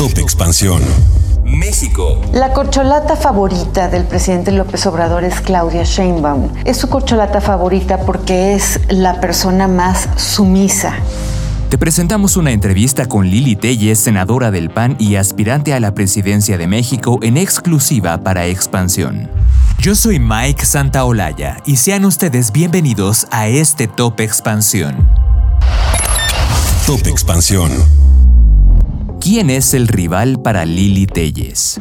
Top Expansión. México. La corcholata favorita del presidente López Obrador es Claudia Sheinbaum. Es su corcholata favorita porque es la persona más sumisa. Te presentamos una entrevista con Lili Telles, senadora del PAN y aspirante a la presidencia de México en exclusiva para Expansión. Yo soy Mike Santaolalla y sean ustedes bienvenidos a este Top Expansión. Top Expansión. ¿Quién es el rival para Lili Telles?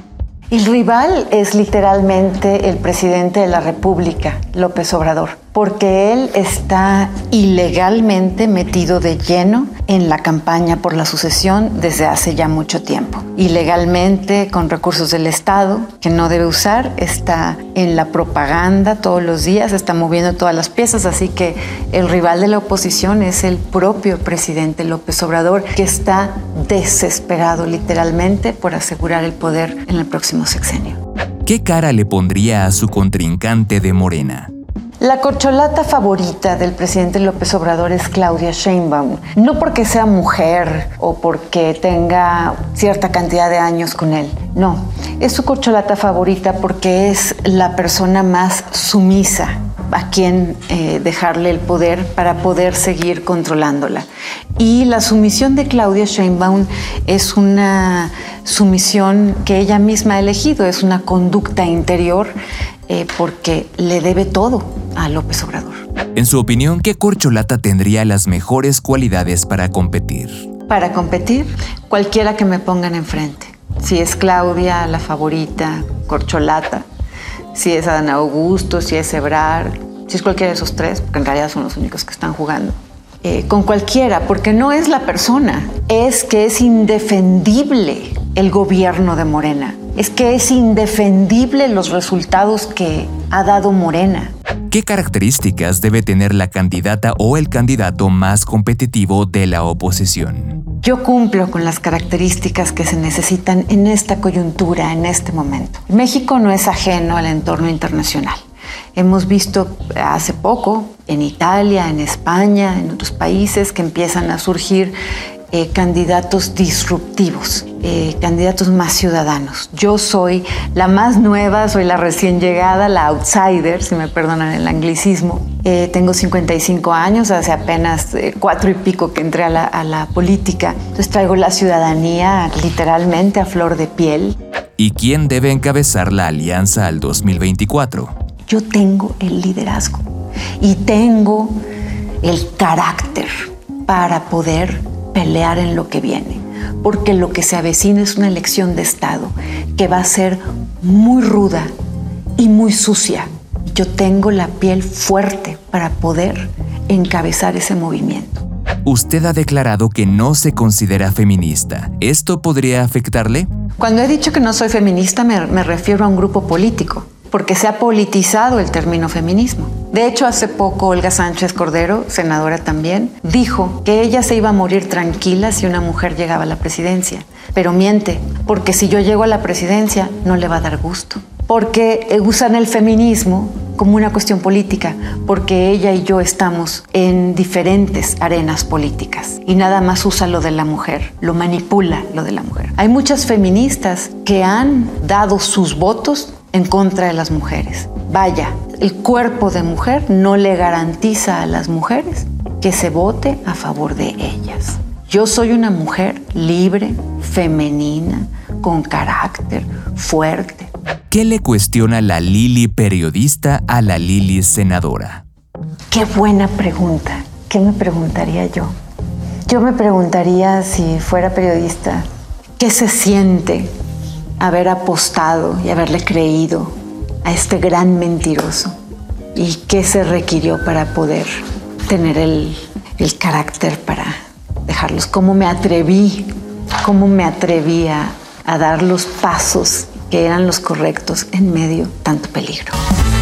El rival es literalmente el presidente de la República, López Obrador porque él está ilegalmente metido de lleno en la campaña por la sucesión desde hace ya mucho tiempo. Ilegalmente, con recursos del Estado que no debe usar, está en la propaganda todos los días, está moviendo todas las piezas, así que el rival de la oposición es el propio presidente López Obrador, que está desesperado literalmente por asegurar el poder en el próximo sexenio. ¿Qué cara le pondría a su contrincante de Morena? La corcholata favorita del presidente López Obrador es Claudia Sheinbaum, no porque sea mujer o porque tenga cierta cantidad de años con él, no, es su corcholata favorita porque es la persona más sumisa a quien eh, dejarle el poder para poder seguir controlándola. Y la sumisión de Claudia Sheinbaum es una sumisión que ella misma ha elegido, es una conducta interior eh, porque le debe todo a López Obrador. En su opinión, ¿qué corcholata tendría las mejores cualidades para competir? Para competir, cualquiera que me pongan enfrente. Si es Claudia, la favorita, corcholata, si es Adán Augusto, si es Ebrar, si es cualquiera de esos tres, porque en realidad son los únicos que están jugando. Eh, con cualquiera, porque no es la persona, es que es indefendible el gobierno de Morena es que es indefendible los resultados que ha dado Morena. ¿Qué características debe tener la candidata o el candidato más competitivo de la oposición? Yo cumplo con las características que se necesitan en esta coyuntura, en este momento. México no es ajeno al entorno internacional. Hemos visto hace poco en Italia, en España, en otros países que empiezan a surgir eh, candidatos disruptivos, eh, candidatos más ciudadanos. Yo soy la más nueva, soy la recién llegada, la outsider, si me perdonan el anglicismo. Eh, tengo 55 años, hace apenas cuatro y pico que entré a la, a la política. Entonces traigo la ciudadanía literalmente a flor de piel. ¿Y quién debe encabezar la alianza al 2024? Yo tengo el liderazgo y tengo el carácter para poder pelear en lo que viene, porque lo que se avecina es una elección de Estado que va a ser muy ruda y muy sucia. Yo tengo la piel fuerte para poder encabezar ese movimiento. Usted ha declarado que no se considera feminista. ¿Esto podría afectarle? Cuando he dicho que no soy feminista me, me refiero a un grupo político porque se ha politizado el término feminismo. De hecho, hace poco Olga Sánchez Cordero, senadora también, dijo que ella se iba a morir tranquila si una mujer llegaba a la presidencia. Pero miente, porque si yo llego a la presidencia no le va a dar gusto. Porque usan el feminismo como una cuestión política, porque ella y yo estamos en diferentes arenas políticas y nada más usa lo de la mujer, lo manipula lo de la mujer. Hay muchas feministas que han dado sus votos en contra de las mujeres. Vaya, el cuerpo de mujer no le garantiza a las mujeres que se vote a favor de ellas. Yo soy una mujer libre, femenina, con carácter, fuerte. ¿Qué le cuestiona la Lili periodista a la Lili senadora? Qué buena pregunta. ¿Qué me preguntaría yo? Yo me preguntaría si fuera periodista, ¿qué se siente haber apostado y haberle creído a este gran mentiroso y qué se requirió para poder tener el, el carácter para dejarlos, cómo me atreví, cómo me atrevía a dar los pasos que eran los correctos en medio tanto peligro.